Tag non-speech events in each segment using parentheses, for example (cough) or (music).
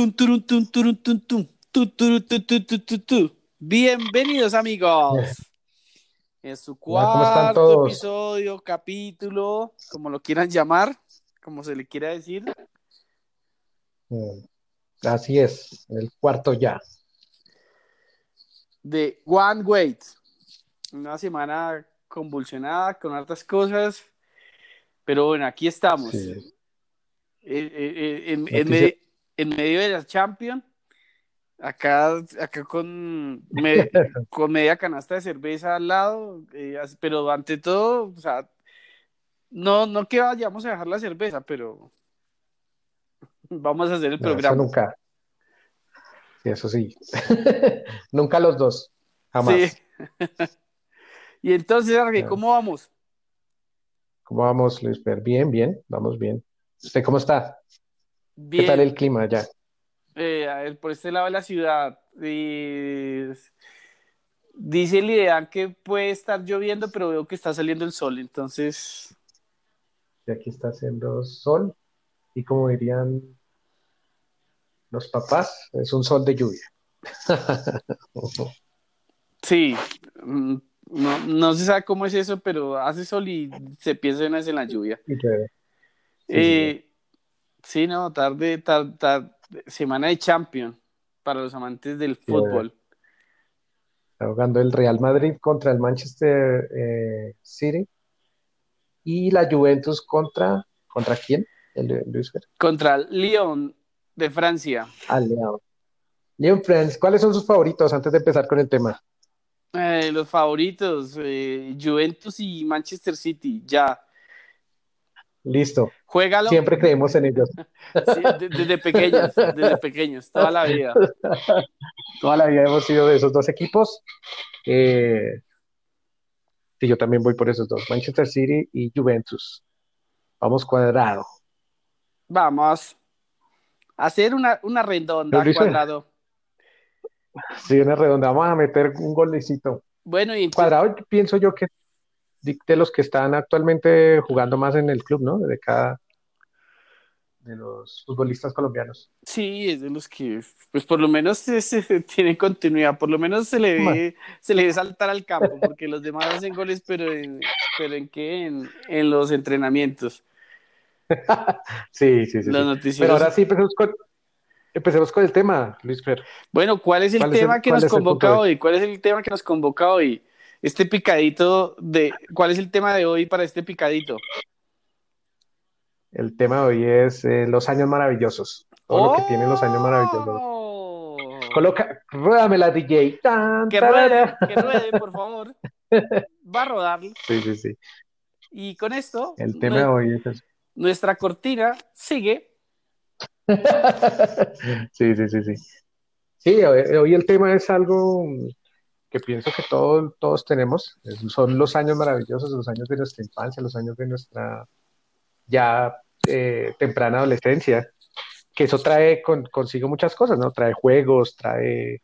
Tum, turum, tum, turum, tum, tum. Tu, tu, tu. Bienvenidos amigos. En su Hola, ¿cómo están cuarto episodio, capítulo, como lo quieran llamar, como se le quiera decir, Mm, Así es, el cuarto ya. de One Wait. Una semana convulsionada con hartas cosas, pero bueno, aquí estamos. Sí. Eh, eh, eh, en, en en medio de la Champions, acá, acá con, me- (laughs) con media canasta de cerveza al lado, eh, pero ante todo, o sea, no, no que vayamos a dejar la cerveza, pero vamos a hacer el No, eso programa. nunca. Sí, eso sí. (laughs) Nunca los dos. Jamás. Sí. (laughs) Y entonces, Arge. ¿cómo vamos? ¿Cómo vamos, Luis? Bien, bien, vamos bien. ¿Usted cómo está? ¿Qué Bien. tal el clima allá? Eh, a ver, por este lado de la ciudad, eh, dice el ideal que puede estar lloviendo, pero veo que está saliendo el sol, entonces, Y aquí está haciendo sol y como dirían los papás, es un sol de lluvia. (laughs) sí, mm, no, no se sabe cómo es eso, pero hace sol y se piensa una vez en la lluvia. Sí, Eh, sí, no, tarde, tar- tar- semana de Champions para los amantes del fútbol. Está jugando el Real Madrid contra el Manchester eh, City y la Juventus contra ¿contra quién? El, Luis. Contra el Lyon de Francia. Ah, León. León Friends, ¿cuáles son sus favoritos antes de empezar con el tema? Eh, los favoritos, eh, Juventus y Manchester City, ya. Listo. Juégalo Siempre creemos en ellos. (laughs) sí, desde pequeños, desde pequeños, toda la vida. (laughs) Toda la vida hemos sido de esos dos equipos. Eh, sí, yo también voy por esos dos, Manchester City y Juventus. Vamos cuadrado. Vamos a hacer una, una redonda cuadrado. Sí, una redonda. Vamos a meter un golecito. Bueno, y entonces- Cuadrado, pienso yo que de los que están actualmente jugando más en el club, ¿no? De cada de los futbolistas colombianos. sí, es de los que, pues por lo menos se- (laughs) tienen continuidad, por lo menos se le ve, se le ve saltar al campo, porque los demás hacen goles, pero en, pero en qué, en, en los entrenamientos. (laughs) Sí, sí, sí, Los sí. Pero ahora sí, empecemos con, empecemos con el tema, Luis Fer. Bueno, ¿cuál es el ¿Cuál es el- tema que nos es convoca hoy? ¿Cuál es el tema que nos convoca hoy? Este picadito de, ¿cuál es el tema de hoy para este picadito? El tema de hoy es eh, los años maravillosos. Todo lo que tienen los años maravillosos. ¡Oh! Coloca, ruédame la DJ. Tan, Que ruede, que (laughs) ruede, por favor. Va a rodar. Sí, sí, sí. Y con esto, El tema de hoy es eso. nuestra cortina sigue. (laughs) Sí, sí, sí, sí. Sí, hoy, hoy el tema es algo que pienso que todos, todos tenemos. Son los años maravillosos, los años de nuestra infancia, los años de nuestra ya eh, temprana adolescencia. Que eso trae con- consigo muchas cosas, ¿no? Trae juegos, trae,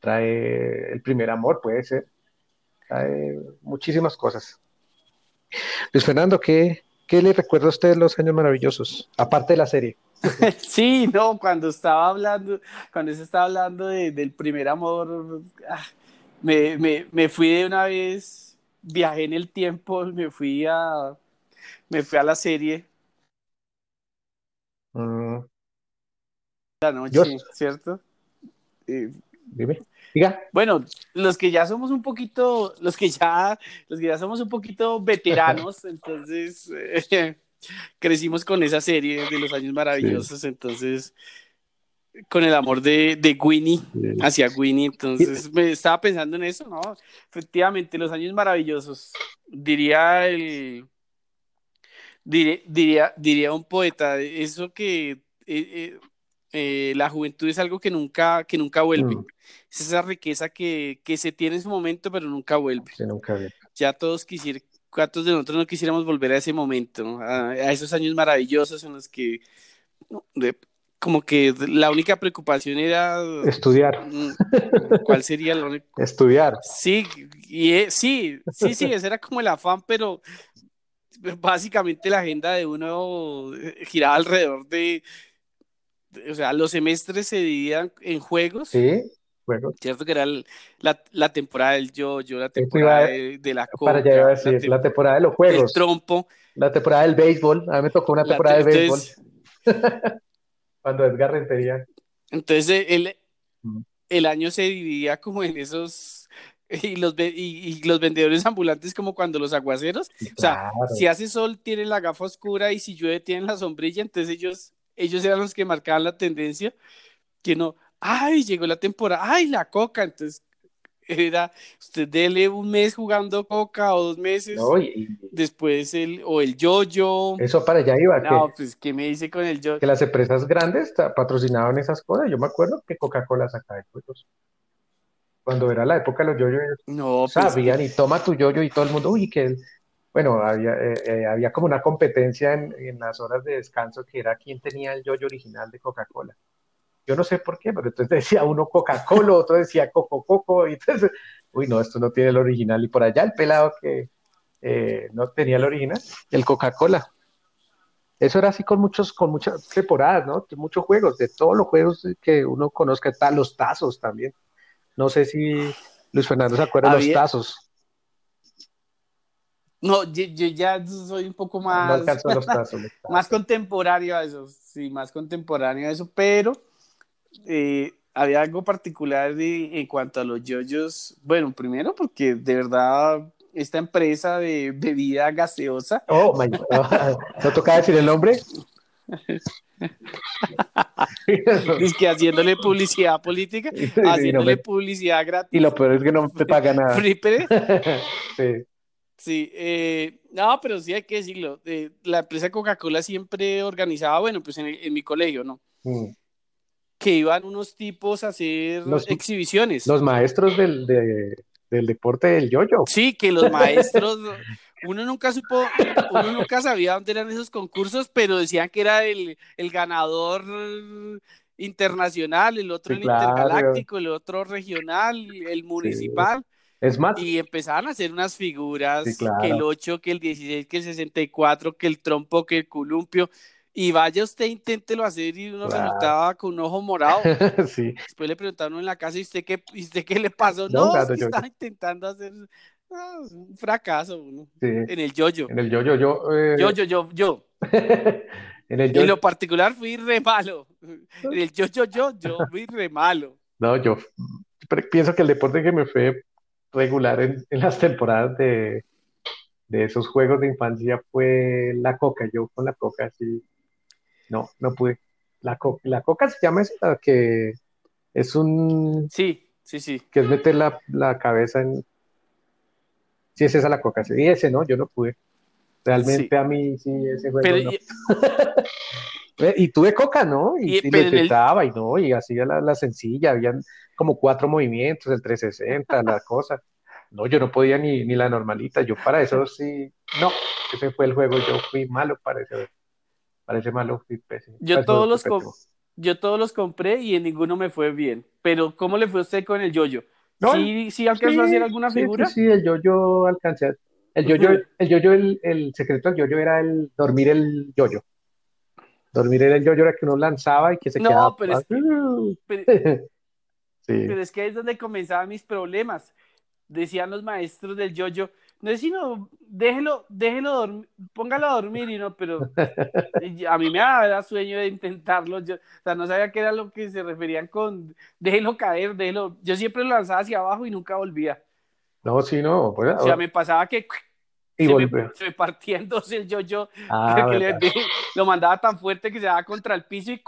trae el primer amor, puede ser. Trae muchísimas cosas. Luis Fernando, ¿qué, qué le recuerda a usted los años maravillosos? Aparte de la serie. (laughs) Sí, no, cuando estaba hablando, cuando se estaba hablando de- del primer amor, ah, me, me, me fui de una vez, viajé en el tiempo, me fui a, me fui a la serie Mm, la noche, Yo- ¿cierto? Eh, dime. Diga. Bueno, los que ya somos un poquito, los que ya, los que ya somos un poquito veteranos, (laughs) entonces eh, crecimos con esa serie de los años maravillosos, entonces con el amor de, de Winnie hacia Winnie, entonces me estaba pensando en eso, ¿no? Efectivamente, los años maravillosos, diría el, diría, diría, diría un poeta, eso que eh, eh, eh, la juventud es algo que nunca, que nunca vuelve. Mm. Es esa riqueza que, que se tiene en su momento, pero nunca vuelve. Nunca vi. Ya todos quisieran, cuántos de nosotros no quisiéramos volver a ese momento, a, a esos años maravillosos en los que de- como que la única preocupación era Estudiar, mm, cuál sería la única- estudiar. Sí, y, eh, sí, sí, sí, ese era como el afán, pero básicamente la agenda de uno eh, giraba alrededor de, o sea, los semestres se dividían en juegos. Sí, juegos. Cierto que era la, la, temporada del yo-yo, la temporada de, la coca. Para allá iba a decir, la, temporada de los juegos. El trompo. La temporada del béisbol. A mí me tocó una temporada de béisbol. (laughs) Cuando Edgar Rentería. Entonces, el, mm. el año se dividía como en esos y los, y, los vendedores ambulantes como cuando los aguaceros. O sea, si hace sol tienen la gafa oscura y si llueve tienen la sombrilla, entonces ellos, ellos eran los que marcaban la tendencia, que no, ay, llegó la temporada, ay, la coca, entonces era, usted dele un mes jugando coca o dos meses, después el, o el yo-yo. Eso para allá iba. No, pues, ¿qué me dice con el yo? Que las empresas grandes patrocinaban esas cosas, yo me acuerdo que Coca-Cola sacaba de juegos cuando era la época de los yoyos, no, pues, sabían y toma tu yoyo y todo el mundo, uy, que bueno, había, eh, eh, había como una competencia en, en, las horas de descanso que era quién tenía el yoyo original de Coca-Cola. Yo no sé por qué, pero entonces decía uno Coca-Cola, otro decía Coco Coco, y entonces, uy, no, esto no tiene el original. Y por allá el pelado que eh, no tenía el original, el Coca-Cola. Eso era así con muchos, con muchas temporadas, ¿no? Muchos juegos, de todos los juegos que uno conozca, están los tazos también. No sé si Luis Fernando se acuerda de los tazos. No, yo, ya soy un poco más, (laughs) más contemporáneo a eso, sí, más contemporáneo a eso, pero eh, había algo particular en cuanto a los yoyos. Bueno, primero porque de verdad esta empresa de bebida gaseosa. Oh, my ¿No toca decir el nombre? (laughs) es que haciéndole publicidad política, (laughs) haciéndole publicidad gratis. Y lo peor es que no te (laughs) paga nada. sí. Sí, eh, no, pero sí hay que decirlo. Eh, la empresa Coca-Cola siempre organizaba, bueno, pues en, mi colegio, ¿no? Mm. Que iban unos tipos a hacer exhibiciones. Los maestros del, del deporte del yoyo. Sí, que los maestros uno nunca supo, uno nunca sabía dónde eran esos concursos, pero decían que era el, ganador internacional, el otro el intergaláctico, el otro regional, el municipal. Es más. Y empezaban a hacer unas figuras, que el 8, que el 16, que el 64, que el trompo, que el columpio. Y vaya usted, inténtelo hacer y uno resultaba con un ojo morado. (laughs) sí. Después le preguntaron en la casa, ¿y usted qué, usted qué le pasó? No, estaba intentando hacer Ah, un fracaso en el yoyo. En el yoyo, yo. Eh... Yo, yo, yo, (laughs) yo. en, el en lo particular fui re malo. En el yo, yo, yo, yo fui re malo. No, yo pienso que el deporte que me fue regular en, las temporadas de, de esos juegos de infancia fue la coca. Yo con la coca sí. No, no pude. La, la coca se llama esa que es un. Sí, sí, sí. Que es meter la, la cabeza en, Sí, es esa la coca. Sí, ese no, yo no pude. Realmente a mí sí, ese juego no. (laughs) Y... tuve coca, ¿no? Y, y, lo intentaba y no, y hacía la, la, sencilla, habían como cuatro movimientos, el 360, la (laughs) cosa. No, yo no podía ni, ni la normalita, yo para eso (laughs) sí, no, ese fue el juego, yo fui malo para ese, para ese malo, fui pésimo. Yo todos, los yo todos los compré y en ninguno me fue bien, pero ¿cómo le fue a usted con el yoyo? ¿Sí, sí alcanzó a hacer alguna figura? Sí, el yo-yo alcancé. El yo-yo, el, yo-yo el, secreto del yo-yo era el dormir el yo-yo. Dormir el yo-yo era que uno lanzaba y que se no, quedaba. Pero es, que, (laughs) pero es que es donde comenzaban mis problemas. Decían los maestros del yo-yo, no es sino, déjelo, déjelo dormir, póngalo a dormir y no, pero (laughs) a mí me da sueño de intentarlo, yo, o sea, no sabía qué era lo que se referían con déjelo caer, déjelo, yo siempre lo lanzaba hacia abajo y nunca volvía. No, sí, no. Pues, o sea, me pasaba que y se, me, se, partiéndose el yo-yo, ah, (laughs) lo mandaba tan fuerte que se daba contra el piso y...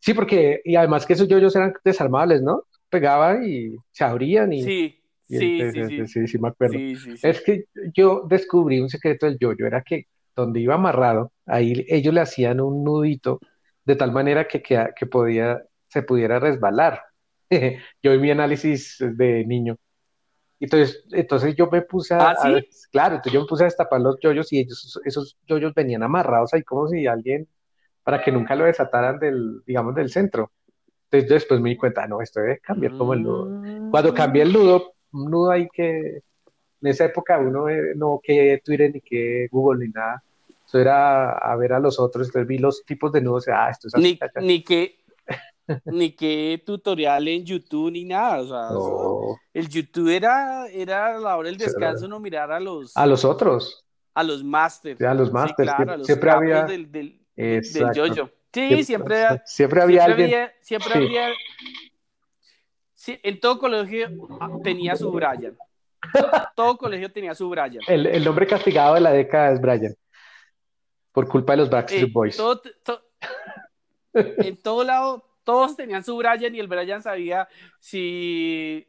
Sí, porque, y además que esos yo-yos eran desarmables, ¿no? Pegaban y se abrían y... Sí. Sí, sí, sí, sí, me acuerdo. Es que yo descubrí un secreto del yoyo, era que donde iba amarrado, ahí ellos le hacían un nudito de tal manera que, que, podía, se pudiera resbalar. (laughs) yo vi mi análisis de niño. Entonces, entonces yo me puse a, ¿Ah, sí? claro, entonces yo me puse a destapar los yoyos y ellos, esos yoyos venían amarrados ahí como si alguien, para que nunca lo desataran del, digamos, del centro. Entonces después me di cuenta, no, esto debe cambiar como el nudo. Cuando cambié el nudo, un nudo ahí que, en esa época uno eh, no que Twitter ni que Google ni nada. Eso era a ver a los otros, entonces vi los tipos de nudos, ah, esto es. Ni, ni que (laughs) ni que tutorial en YouTube ni nada, o sea, el YouTube era, era la hora del descanso, no mirar a los... A los otros. A los masters. a los masters. siempre, había... Del, del, del yoyo. Sí, siempre, siempre, había alguien. siempre había. En todo colegio ah, tenía su Brian. Todo colegio tenía su Brian. El, el nombre castigado de la década es Brian. Por culpa de los Backstreet eh, Boys. en todo lado, todos tenían su Brian y el Brian sabía si,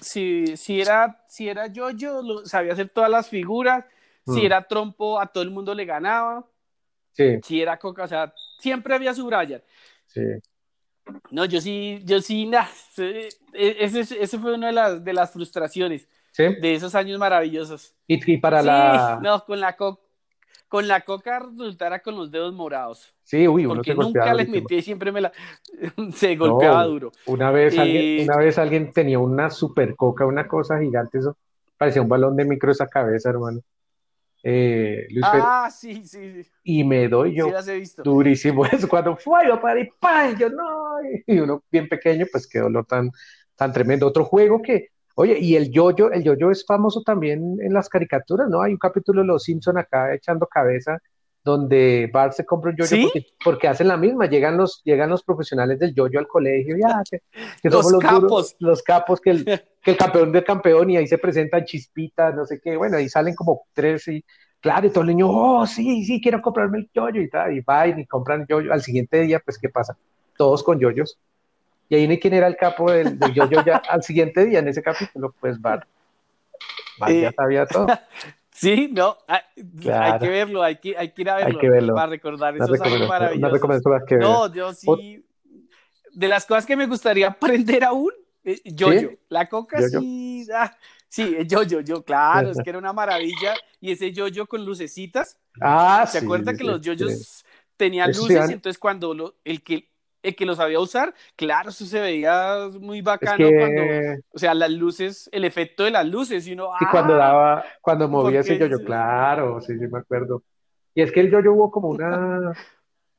si, si era, si era yo-yo, sabía hacer todas las figuras. Si mm. era trompo, a todo el mundo le ganaba. Sí. Si era coca, o sea, siempre había su Brian. Sí. No, yo sí, yo sí, nada, e, ese, ese fue una de las, de las frustraciones de esos años maravillosos. Y, para la... No, con la, con la coca resultara con los dedos morados. Sí, uy, uno Porque nunca les metí, siempre me la... (laughs) se golpeaba duro. Una vez, alguien, una vez alguien tenía una super coca, una cosa gigante, eso parecía un balón de micro esa cabeza, hermano. Eh, ah, sí, sí, sí. Y me doy yo durísimo (laughs) eso. Cuando fue yo para y ¡pam! Yo no. Y uno bien pequeño, pues qué dolor tan, tan tremendo. Otro juego que, oye, y el yoyo, el yoyo es famoso también en las caricaturas, ¿no? Hay un capítulo de Los Simpson acá echando cabeza donde Bart se compra un yoyo porque, hacen la misma, llegan los, llegan los profesionales del yoyo al colegio, ya, que, los, los capos, los capos, que el, (laughs) que el campeón del campeón y ahí se presentan chispitas, no sé qué, bueno, ahí salen como tres y claro, y todo el niño, oh, sí, sí, quiero comprarme el yoyo y tal, y va y compran yoyo, al siguiente día, pues, ¿qué pasa? Todos con yoyos, y ahí ni quién era el capo del, yoyo ya al siguiente día en ese capítulo, pues Bart, Bart ya eh, sabía todo. (laughs) Sí, no, hay, que verlo, hay que, hay que ir a verlo, para recordar esos años maravillosos. No, yo sí, de las cosas que me gustaría (laughs) aprender aún, eh, yo-yo, la coca sí, ah, sí, yo-yo, yo, claro, es (laughs) que era una maravilla, y ese yo-yo con lucecitas, ah, ¿se acuerda que los yoyos tenían luces? Entonces cuando lo, el que el que lo sabía usar, claro, eso se veía muy bacano cuando, o sea, las luces, el efecto de las luces, y uno, y cuando ¡ah! daba, cuando movía ese yoyo, claro, sí, sí me acuerdo. Y es que el yoyo hubo como una,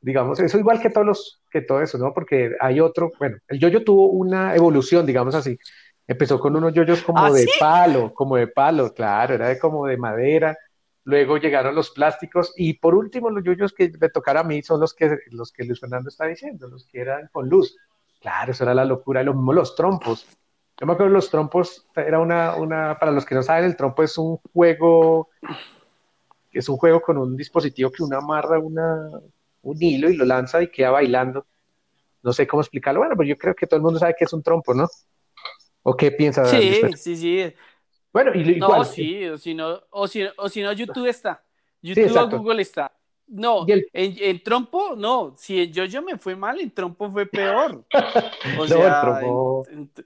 digamos, eso igual que todos los, que todo eso, ¿no? Porque hay otro, bueno, el yoyo tuvo una evolución, digamos así. Empezó con unos yoyos como ¿Ah, de palo, como de palo, claro, era de como de madera luego llegaron los plásticos y por último los yuyos que me tocaron a mí son los que, los que Luis Fernando está diciendo, los que eran con luz. Claro, eso era la locura, lo mismo los trompos. Yo me acuerdo los trompos, era una, una, para los que no saben, el trompo es un juego, es un juego con un dispositivo que uno amarra una, un hilo y lo lanza y queda bailando. No sé cómo explicarlo, bueno, pero yo creo que todo el mundo sabe que es un trompo, ¿no? ¿O qué piensas? Sí, sí, sí. Bueno, y, No, sí, o si no, o si, o si no, YouTube está. YouTube o Google está. No, en, trompo, no. Si en yo me fue mal, en trompo fue peor. (laughs) O sea,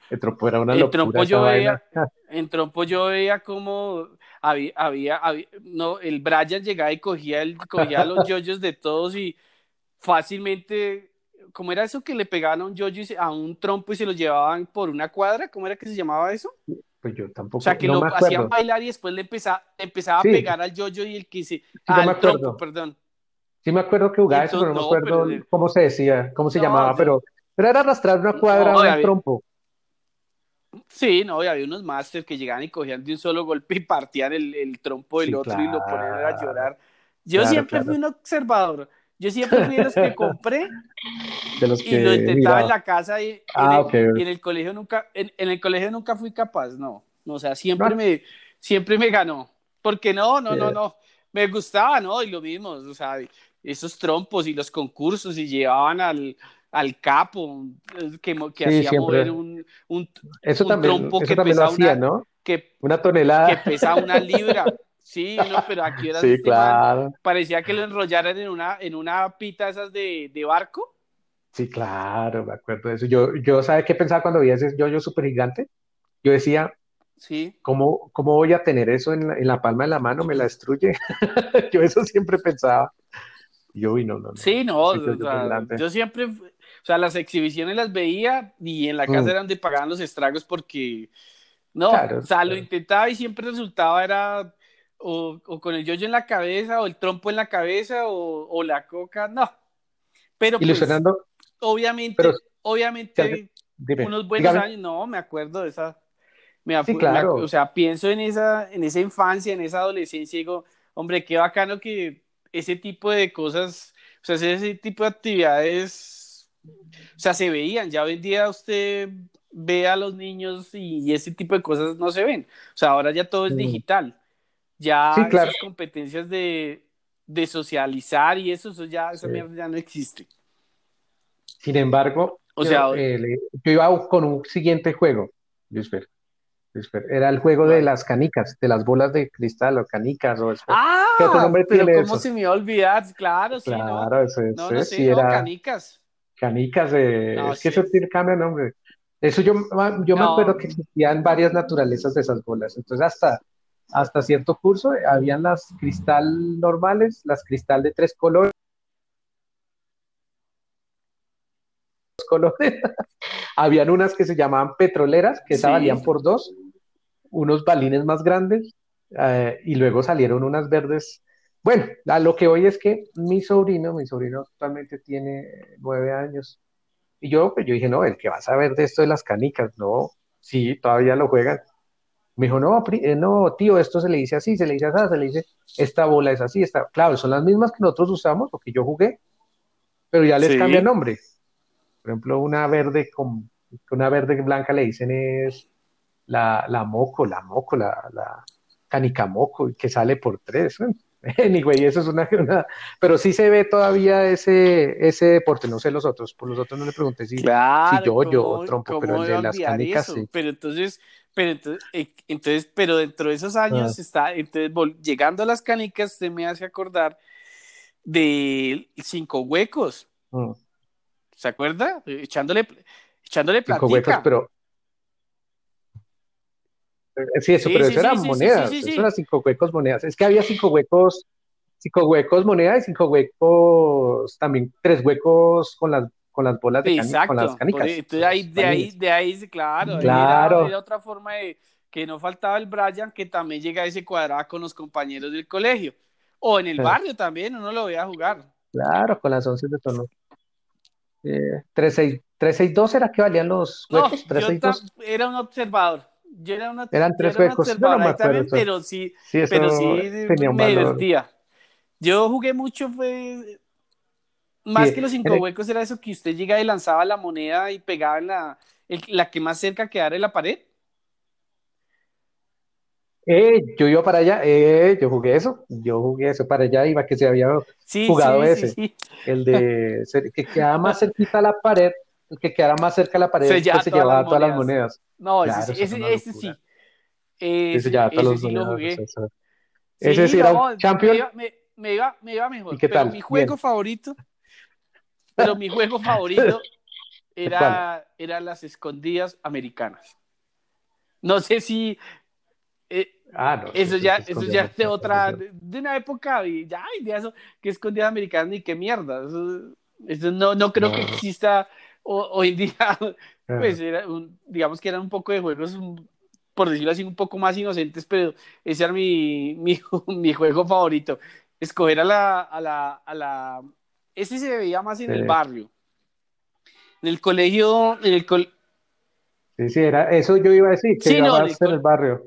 el, trompo, era una locura. Trompo yo veía, (laughs) en trompo yo veía como había, había, no, el Brian llegaba y cogía, el, cogía los (laughs) yoyos de todos y fácilmente, ¿cómo era eso que le pegaban a un yoyo a un trompo y se lo llevaban por una cuadra? ¿Cómo era que se llamaba eso? Pues yo tampoco. O sea, que lo hacían bailar y después le empezaba, empezaba a pegar al yoyo y el que se. Sí, al tronco, perdón. Sí, me acuerdo que jugaba eso, pero no me acuerdo cómo se decía, cómo se llamaba, pero, pero era arrastrar una cuadra no, un trompo. Sí, no, y había unos masters que llegaban y cogían de un solo golpe y partían el, el trompo del otro y lo ponían a llorar. Yo siempre fui un observador. Yo siempre fui de los que (laughs) compré de los que y lo intentaba en la casa y, ah, en, el, colegio nunca, en, el colegio nunca fui capaz, no. O sea, siempre me, siempre me ganó. Porque no, no, no, no. Me gustaba, ¿no? Y lo mismo, o sea, esos trompos y los concursos y llevaban al, al capo que, que hacía mover un, un, eso también, trompo que pesaba hacía, una, ¿no? que, una tonelada. Que pesaba una libra. (laughs) Sí, no, pero aquí era (laughs) sí, claro. parecía que lo enrollaran en una, en una pita esas de, de, barco. Sí, claro, me acuerdo de eso. Yo, yo ¿sabes qué pensaba cuando vi ese yo-yo súper gigante? Yo decía, sí. ¿cómo, ¿cómo voy a tener eso en la, en la palma de la mano? ¿Me la destruye? (laughs) yo eso siempre pensaba. Yo, y no, no, no. Sí, no, o sea, yo siempre, o sea, las exhibiciones las veía y en la casa mm. eran de pagaban los estragos porque No, o sea, lo intentaba y siempre resultaba era o, con el yoyo en la cabeza, o el trompo en la cabeza, o, la coca, no. Pero pues, obviamente, obviamente, unos buenos años, no, me acuerdo de esa. Me, claro. o sea, pienso en esa, en esa infancia, en esa adolescencia, y digo, hombre, qué bacano que ese tipo de cosas, o sea, ese tipo de actividades, o sea, se veían. Ya hoy en día usted ve a los niños y, ese tipo de cosas no se ven. O sea, ahora ya todo es digital. Ya esas competencias de, socializar y eso, eso ya, esa mierda ya no existe. Sin embargo, o sea, eh, yo, iba con un siguiente juego, Luisfer. Era el juego de las canicas, de las bolas de cristal o canicas o eso. Ah, ¿Qué otro nombre pero ¿cómo se me olvidar? Claro, sí, claro, Eso, no, no, sí, era... canicas. Canicas, de... es que eso tiene cambio de nombre. Eso yo, yo me acuerdo que existían varias naturalezas de esas bolas. Entonces, hasta, hasta cierto curso, eh, habían las cristal normales, las cristal de tres colores. colores. (laughs) habían unas que se llamaban petroleras, que esa valían por dos, unos balines más grandes, eh, y luego salieron unas verdes. Bueno, a lo que hoy es que mi sobrino, mi sobrino actualmente tiene nueve años, y yo, pues yo dije, no, el que va a saber de esto de las canicas, no, sí, todavía lo juegan. Me dijo, no, eh, no, tío, esto se le dice así, se le dice así, se le dice, esta bola es así, está, claro, son las mismas que nosotros usamos, o que yo jugué, pero ya les cambia nombre. Por ejemplo, una verde con, una verde blanca le dicen es la, la moco, la moco, la, la canica moco, que sale por tres. (laughs) Anyway, eso es una, Pero sí se ve todavía ese, ese deporte, no sé los otros. Por los otros no le pregunté si, yo, yo o trompo, pero el de las canicas sí. Pero entonces, pero entonces, eh, entonces, pero dentro de esos años ah. está, entonces, llegando a las canicas, se me hace acordar de cinco huecos. Mm. ¿Se acuerda? Echándole, echándole platica. Cinco huecos, pero eh, sí, eso, pero eso eran monedas, eso eran cinco huecos monedas. Es que había cinco huecos, cinco huecos monedas y cinco huecos, también tres huecos con las con las bolas de canicas, con las canicas. de ahí, de ahí, de ahí, claro, claro. Era, otra forma de que no faltaba el Brian, que también llega a ese cuadrado con los compañeros del colegio. O en el barrio también, uno lo veía jugar. Claro, con las once de tono. Eh, 362 era que valían los huecos. No, era un observador yo era una, Eran tres huecos, pero sí, pero sí me divertía. Yo jugué mucho, fue más que los cinco huecos, era eso que usted llega y lanzaba la moneda y pegaba en la, la que más cerca quedara en la pared. Eh, yo iba para allá, eh, yo jugué eso, yo jugué eso para allá, iba que se había jugado ese, el de (laughs) que quedaba más cerquita a la pared, el que quedara más cerca de la pared se, se llevaba todas las monedas. No, ese, ese, ese, sí. Ese, ya todas las monedas. Lo jugué. ese sí era un champion. Me iba, me iba, mejor. ¿Y qué pero mi juego favorito, pero mi juego favorito (laughs) era, era las escondidas americanas. No sé si eh, ah, no, eso ya, eso ya es de otra, de, una época, y ya, y de eso, que escondidas americanas, ni qué mierda. Eso, eso no, no creo que exista hoy en día, pues era digamos que eran un poco de juegos, por decirlo así, un poco más inocentes, pero ese era mi, (laughs) mi, juego favorito. Escoger a la, a la, a la... Ese se veía más en el barrio. En el colegio, en el Sí, sí, era, eso yo iba a decir, que sí, no, en, el, barrio.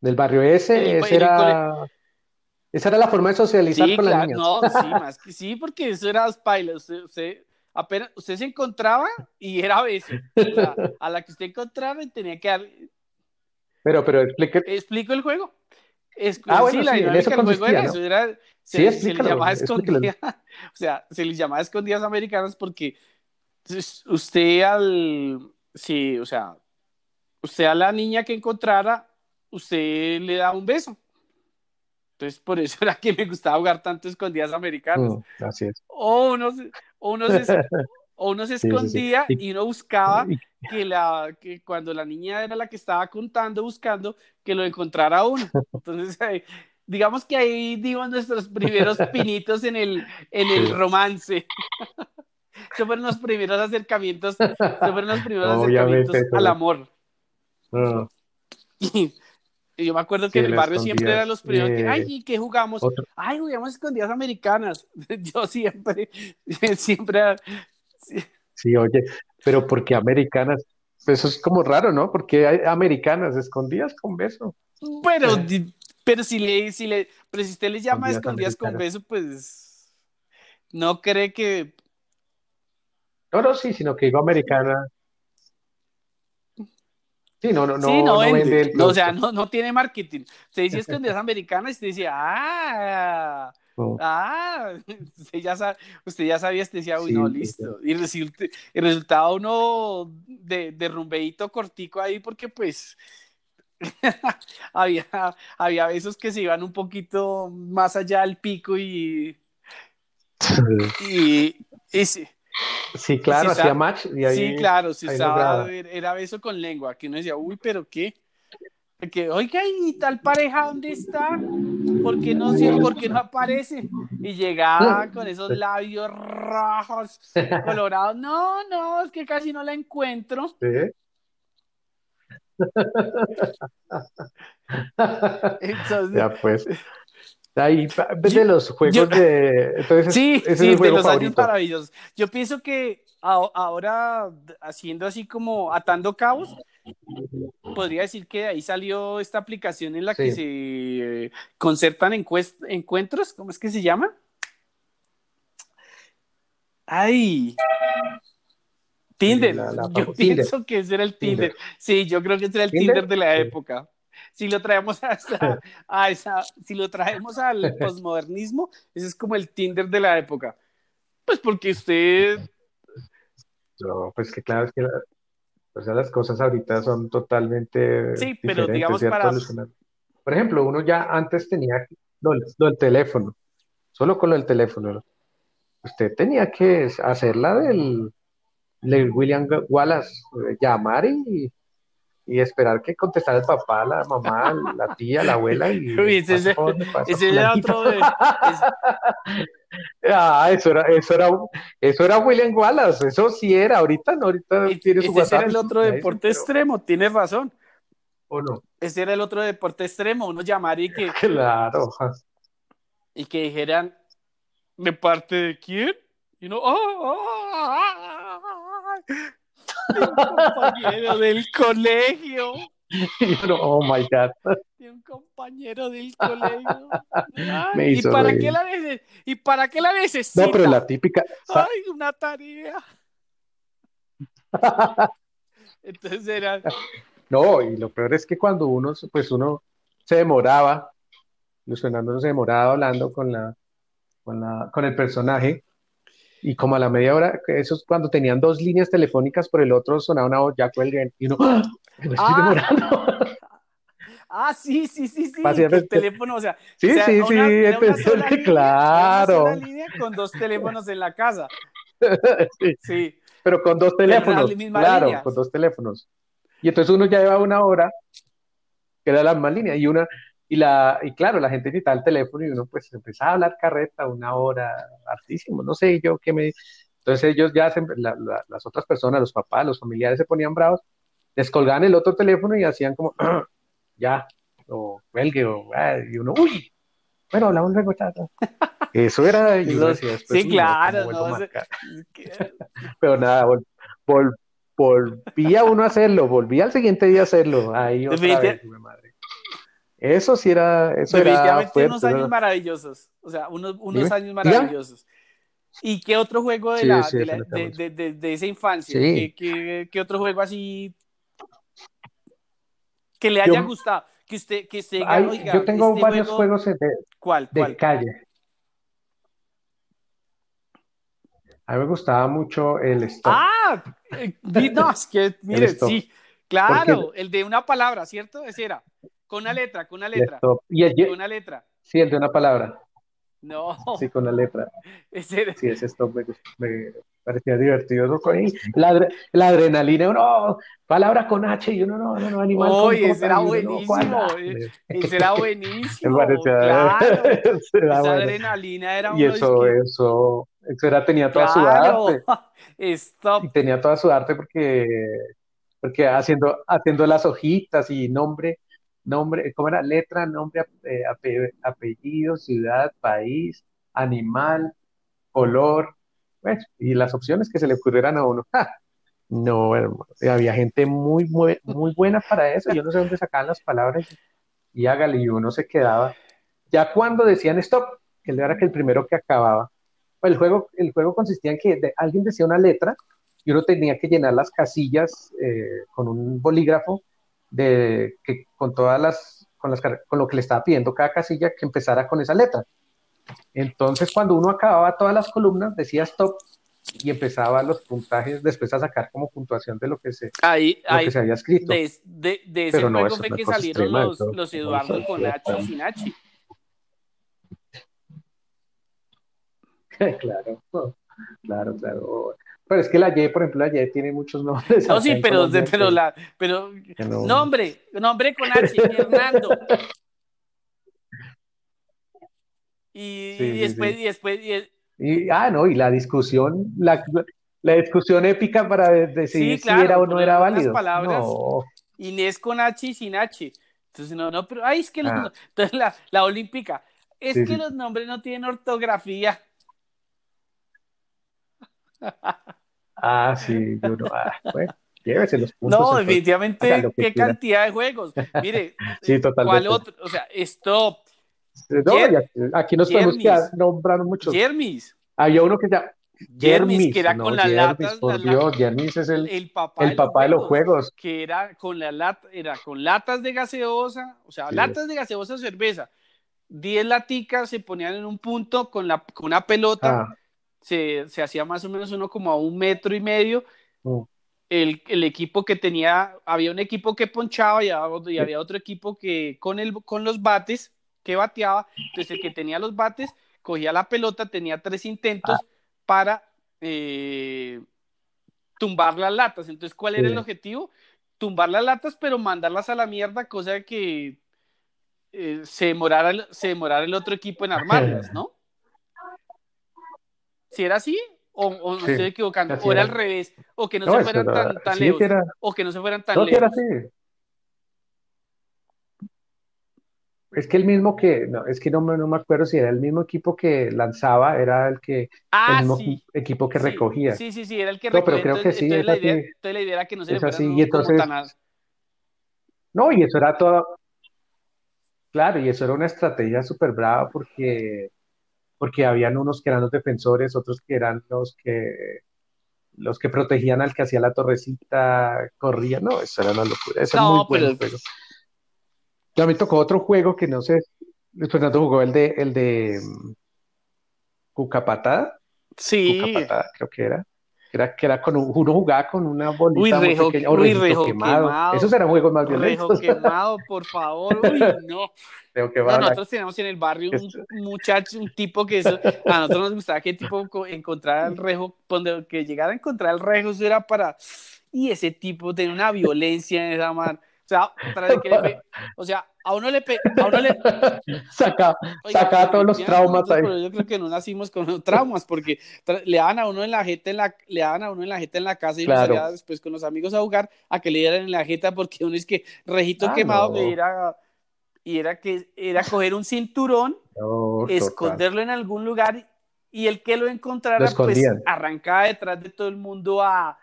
Del barrio ese, ese era... Esa era la forma de socializar con las niñas. No, sí, (laughs) más que sí, porque eso era spiler. Usted, apenas usted se encontraba y era beso. a la que usted encontraba tenía que dar. Pero, pero explique. Explico el juego. Ah, bueno, sí, la dinámica del juego era eso. Era, se, sí, (laughs) se le llamaba escondidas. o sea, se les llamaba escondidas americanas porque usted al. Sí, o sea, usted a la niña que encontrara, usted le da un beso. Entonces, por eso (laughs) era que me gustaba jugar tanto escondidas americanas. Mm, así es. O uno, o uno se, o uno se escondía y uno buscaba que, la, que cuando la niña era la que estaba contando, buscando, que lo encontrara uno. Entonces, (laughs) digamos que ahí dimos nuestros primeros (laughs) pinitos en el, en el romance. (laughs) Esos fueron los primeros acercamientos, fueron los primeros acercamientos al amor. Ah. Y yo me acuerdo que en el barrio siempre eran los primeros que, ay, ¿y qué jugamos? Ay, jugamos escondidas americanas. Yo siempre, siempre. Sí, oye, pero ¿por qué americanas? Eso es como raro, ¿no? Porque hay americanas escondidas con beso. Pero, pero si le, si le, pero si usted le llama escondidas, con beso, pues no cree que. No, no, sí, sino que digo americana. Sí, no, no, no, sí, no, vende. o sea, no, no tiene marketing. Usted dice escondidas (laughs) americanas y usted dice, ah, ah, (laughs) usted ya, sabe, usted ya sabía, usted decía, uy, no, listo. Y, el resultado uno de, de rumbeito cortico ahí, porque pues (laughs) había, había besos que se iban un poquito más allá del pico y. (laughs) y, sí. Sí, claro, hacía match. Y ahí, sí, claro, si estaba, era beso con lengua, que uno decía, uy, pero qué. Que, oiga, ¿y tal pareja dónde está? ¿Por qué no, ¿por qué no aparece? Y llegaba con esos labios rojos, (laughs) colorados. No, no, es que casi no la encuentro. ¿Sí? (laughs) ya pues. Ahí, de los juegos de. Entonces, sí, sí, de los años maravillosos. Yo pienso que ahora, haciendo así como atando cabos, podría decir que ahí salió esta aplicación en la que se eh, concertan encuentros. ¿Cómo es que se llama? Ay, Tinder. yo pienso que ese era el Tinder. Sí, yo creo que ese era el Tinder, de la época. Si lo traemos hasta, (laughs) a esa, si lo traemos al posmodernismo, ese es como el Tinder de la época. Pues porque usted. No, pues que claro, es que pues las cosas ahorita son totalmente. Sí, pero digamos para. Por ejemplo, uno ya antes tenía lo, lo del teléfono, solo con lo del teléfono. Usted tenía que hacerla del William Wallace, eh, llamar y, y, esperar que contestara el papá, la mamá, la tía, la abuela y (laughs) ese, era otro (laughs) Ah, eso era, eso era, eso era William Wallace, eso sí era, ahorita no, ahorita tiene su Ese era el otro deporte extremo, tienes razón. ¿O no? Ese era el otro deporte extremo, uno llamar y que. Claro. Y que dijeran, ¿de parte de quién? Y no, oh, oh, un compañero del colegio. (laughs) oh my God. un compañero del colegio. (laughs) ¿y, para qué la ¿Y para qué la necesita? No, pero la típica. Ay, una tarea. (laughs) Entonces era. No, y lo peor es que cuando uno, pues uno se demoraba, Luis Fernando se demoraba hablando con la, con la, con el personaje, y como a la media hora, eso es cuando tenían dos líneas telefónicas, por el otro sonaba una voz, ya cuelguen, y uno, ¡Ah! me estoy ah. demorando. (laughs) Ah, sí, sí, sí, sí. El teléfono, o sea, sí, sí, sí, línea, claro. Una línea con dos teléfonos en la casa. (laughs) sí. sí. Pero con dos teléfonos. Claro, con dos teléfonos. Y entonces uno ya lleva una hora, que era la misma línea, y una, y, la, y claro, la gente necesitaba el teléfono y uno pues empezaba a hablar carreta una hora, hartísimo, no sé yo qué me... Entonces ellos ya, las otras personas, los papás, los familiares se ponían bravos, descolgaban el otro teléfono y hacían como, (clears throat) ya, o cuelgue, o, ah", y uno, uy, bueno, hablamos luego, chato. Eso era... sí, claro. (laughs) Pero nada, volvía uno a hacerlo, volvía al siguiente día a hacerlo. Ahí otra vez, madre. Eso sí era. Eso Definitivamente unos años maravillosos. O sea, unos, unos años maravillosos. ¿Y qué otro juego de, la, de, de, de, esa infancia? ¿Qué, qué, qué, otro juego así que le haya gustado? Que usted, que usted yo tengo este varios juegos de, ¿Cuál, de calle. A mí me gustaba mucho el stop. Ah, eh, no, es que, mire, sí, claro, el de una palabra, ¿cierto? Ese era. Con una letra, con una letra. Y el, con una letra. Sí, el de una palabra. No. Sí, con la letra. (laughs) Ese... Sí, ese stop me, parecía divertido. La, la adrenalina, uno, palabra con H y uno no, no, no, animal. Oye, ese era buenísimo. ese (laughs) era buenísimo. claro. (laughs) Esa adrenalina era Y eso, eso, eso era, tenía toda su arte. Stop. Y tenía toda su arte porque, porque haciendo, haciendo las hojitas y nombre nombre, ¿cómo era? Letra, nombre, eh, apellido, ciudad, país, animal, color, pues, y las opciones que se le ocurrieran a uno. (laughs) No, había gente muy, muy, muy buena para eso. Yo no sé dónde sacaban las palabras y hágale, y uno se quedaba. Ya cuando decían stop, que era que el primero que acababa, pues el juego, el juego consistía en que alguien decía una letra y uno tenía que llenar las casillas eh, con un bolígrafo de, que, con todas las con, las, con lo que le estaba pidiendo cada casilla que empezara con esa letra. Entonces, cuando uno acababa todas las columnas, decía stop y empezaba los puntajes después a sacar como puntuación de lo que se, ahí, que se había escrito. De, de, ese juego fue que salieron los, los, Eduardo con H y sin H. (laughs) claro, claro, claro. Pero es que la Y, por ejemplo, la Y tiene muchos (laughs) nombres. No, sí, pero, pero, la, pero nombre, nombre con H, Hernando. Y, después, y después, y, ah, no, y la discusión, la, la discusión épica para decidir si era o no era válido. Palabras, Inés con H y sin H. Entonces, no, no, pero, ay, es que ah. (laughs) entonces la, la olímpica, es que los nombres no tienen ortografía. Ah, sí, no, ah, bueno, llévese los puntos. No, definitivamente, qué cantidad de juegos. Mire, (laughs) sí, totalmente. ¿cuál otro? O sea, stop. No, aquí nos podemos quedar nombrando muchos. Jermis. Había uno que ya. Jermis, que era con las latas. Por Dios, Jermis es el, el papá, el de, papá los de, los juegos. Que era con, la lata, era con latas de gaseosa, o sea, latas de gaseosa cerveza. Diez laticas se ponían en un punto con, la, con una pelota. Ah se, hacía más o menos uno como a un metro y medio. Mm. El, equipo que tenía, había un equipo que ponchaba y, había otro equipo que con, el, con los bates, que bateaba. Entonces el que tenía los bates cogía la pelota, tenía tres intentos ah. para eh, tumbar las latas. Entonces, ¿cuál era el objetivo? Tumbar las latas, pero mandarlas a la mierda, cosa que eh, se, demorara, se demorara el otro equipo en (laughs) armarlas, ¿no? Si era así o, o no estoy equivocando, o era, al revés, o que no, se fueran tan, tan lejos, o que no se fueran tan no, lejos. Era así. Es que el mismo que, no, es que no, no, me acuerdo si era el mismo equipo que lanzaba, era el que, ah, el mismo equipo que recogía. Sí, sí, sí, era el que recogía. No, pero creo que sí. Entonces, la idea, entonces la idea era que no se le fueran y entonces, tan... No, y eso era todo, claro, y eso era una estrategia súper brava porque porque habían unos que eran los defensores, otros que eran los que los que protegían al que hacía la torrecita, corría, no, eso era una locura, eso no, es muy bueno pero... Ya me tocó otro juego que no sé, Fernando jugó el de el de um, Cucapatada. Sí. Cucapatada, creo que era. Era, que era con uno jugaba con una bolita muy pequeña, uy, rejo quemado. Esos eran juegos más violentos. Rejo (laughs) quemado, por favor, uy, no. que nosotros teníamos en el barrio un muchacho, un tipo que eso, a nosotros nos gustaba que tipo encontrar el rejo, donde que llegara a encontrar el rejo, eso era para, y ese tipo tenía una violencia en esa mano. O sea, para que le o sea, a uno le, a uno le... (laughs) saca, saca todos los traumas ahí. Pero yo creo que no nacimos con traumas porque le daban a uno en la jeta en la, le daban a uno en la jeta en la casa y uno salía después con los amigos a jugar a que le dieran en la jeta porque uno es que rejito ah, quemado que era y era que era coger un cinturón, esconderlo en algún lugar y el que lo encontrara pues arrancaba detrás de todo el mundo a,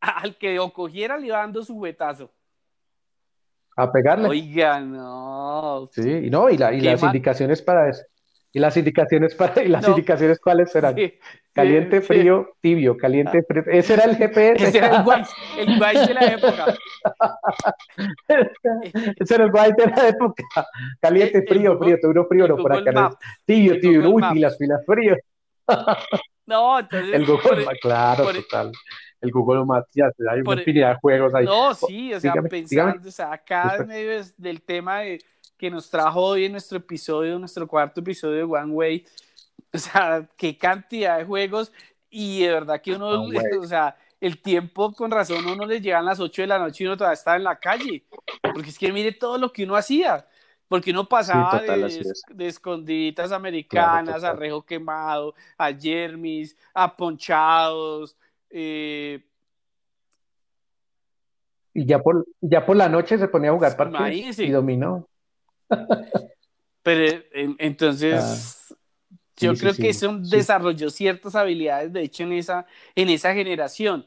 al que lo cogiera le iba dando su huetazo. A pegarle. Oiga, no. Sí, y no, y, la, y las indicaciones para eso. Y las indicaciones (laughs) para, y las indicaciones cuáles serán. caliente, frío, tibio, caliente, frío. Ese era el (laughs) GPS. Ese era el guay, el guay de la época. (laughs) Ese era el guay de la época. Caliente, frío, frío, duro, frío, no, por acá. Tibio, tibio, uy, pilas, pilas, frío. No, entonces. El Google, claro, total el Google Maps, hay una infinidad de juegos ahí. No, sí, o sea, pensando, o sea, acá en medio del tema de, que nos trajo hoy en nuestro episodio, nuestro cuarto episodio de One Way, o sea, qué cantidad de juegos y de verdad que uno, (laughs) o sea, el tiempo con razón uno le llegan las 8 de la noche y uno todavía está en la calle, porque es que mire todo lo que uno hacía, porque uno pasaba de, escondiditas americanas a rejo quemado, a Jermis, a ponchados, eh, Y ya por, ya por la noche se ponía a jugar partidos y dominó. Pero entonces, ah, yo creo que eso desarrolló ciertas habilidades, de hecho, en esa, en esa generación.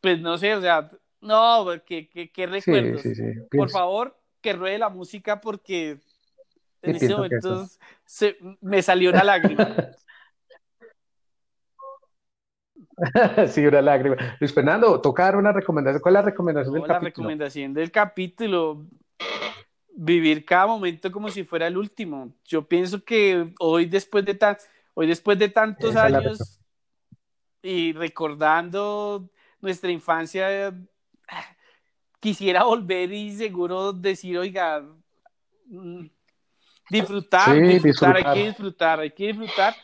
Pues no sé, o sea, no, qué, qué, qué recuerdos. Por favor, que ruede la música porque en ese momento se, me salió una lágrima. (laughs) (laughs) sí, una lágrima. Luis Fernando, tocar una recomendación. ¿Cuál es la recomendación del capítulo? La recomendación del capítulo. Vivir cada momento como si fuera el último. Yo pienso que hoy, después de, tan, hoy después de tantos años y recordando nuestra infancia, quisiera volver y seguro decir, oiga, mm, disfrutar, disfrutar, hay que disfrutar, hay que disfrutar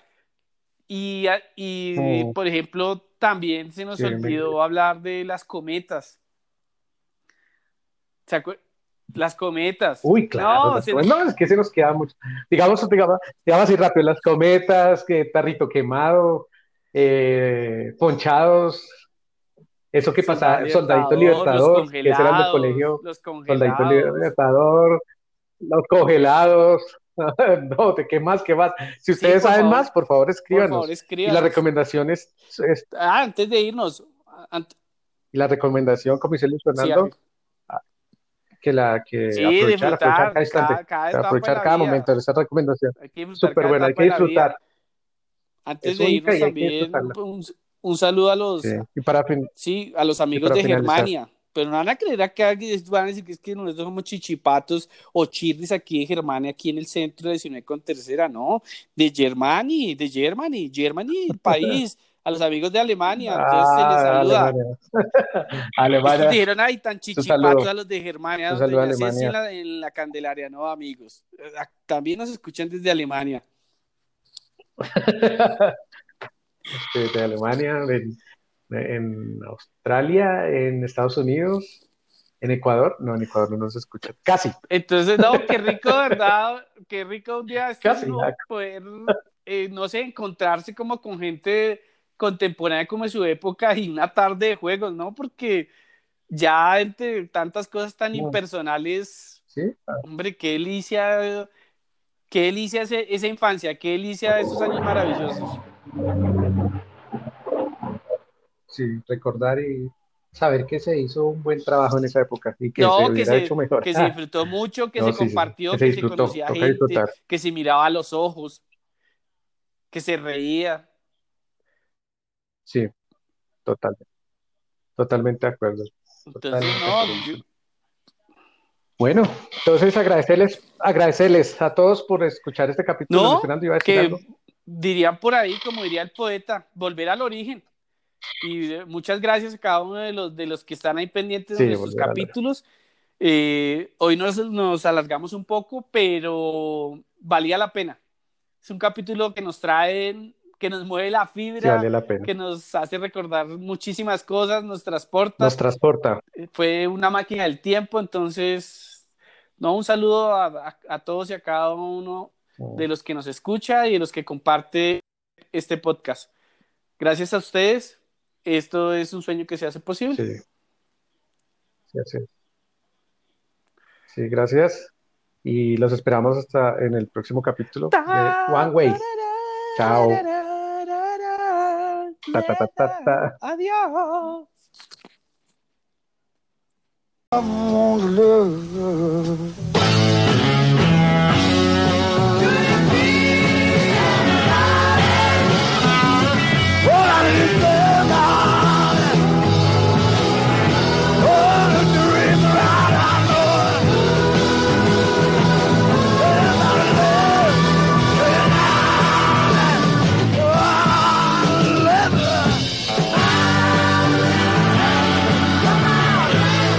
y, y por ejemplo, también se nos olvidó hablar de las cometas. Las cometas. Uy, claro. No, es que se nos queda mucho. Digamos, digamos, digamos así rápido, las cometas, que tarrito quemado, eh, ponchados, eso que pasa, soldadito libertador, que eran del colegio, los soldadito libertador, los congelados, (laughs) no, ¿de qué más? ¿Qué más? Si ustedes saben más, por favor, escríbanos. Y la recomendación es, Ah, antes de irnos. Y la recomendación, como dice Luis Fernando, ah, que la que aprovechar, aprovechar cada instante, cada, aprovechar cada momento de esa recomendación. Súper buena, hay que disfrutar. Antes de irnos también, un, saludo a los, y para sí, a los amigos de Germania pero no van a creer acá que van a decir que es que nosotros somos chichipatos o chirris aquí de Germania, aquí en el centro de 19 con tercera, no, de Germany, de Germany, Germany, el (laughs) país, a los amigos de Alemania, entonces se les ah, saluda. Alemania. (laughs) (laughs) dijeron, ay, tan chichipatos a los de Germania, en, la, en la Candelaria, no, amigos, también nos escuchan desde Alemania. Este, de Alemania, de en Australia, en Estados Unidos, en Ecuador. No, en Ecuador no nos escucha. Casi. Entonces, no, qué rico, (laughs) ¿verdad? Qué rico un día Casi, poder, eh, no sé, encontrarse como con gente contemporánea como en su época y una tarde de juegos, ¿no? Porque ya entre tantas cosas tan impersonales, ¿Sí? hombre, qué delicia, qué delicia esa infancia, qué delicia esos años maravillosos sí, recordar y saber que se hizo un buen trabajo en esa época y que se hubiera hecho mejor. Que se disfrutó mucho, que (laughs) se compartió, que, se, conocía gente, que se miraba a los ojos, que se reía. Sí, totalmente. Totalmente de acuerdo. Entonces, no, Bueno, entonces agradecerles, agradecerles a todos por escuchar este capítulo. No, que dirían por ahí, como diría el poeta, volver al origen. Y eh, muchas gracias a cada uno de los, de los que están ahí pendientes de nuestros capítulos. Eh, hoy nos, nos alargamos un poco, pero valía la pena. Es un capítulo que nos trae, que nos mueve la fibra, que nos hace recordar muchísimas cosas, nos transporta. Nos transporta. Eh, fue una máquina del tiempo, entonces, no, un saludo a, a todos y a cada uno oh. de los que nos escucha y de los que comparte este podcast. Gracias a ustedes esto es un sueño que se hace posible. Sí. Sí, así Sí, gracias. Y los esperamos hasta en el próximo capítulo de One Way. Chao. Adiós.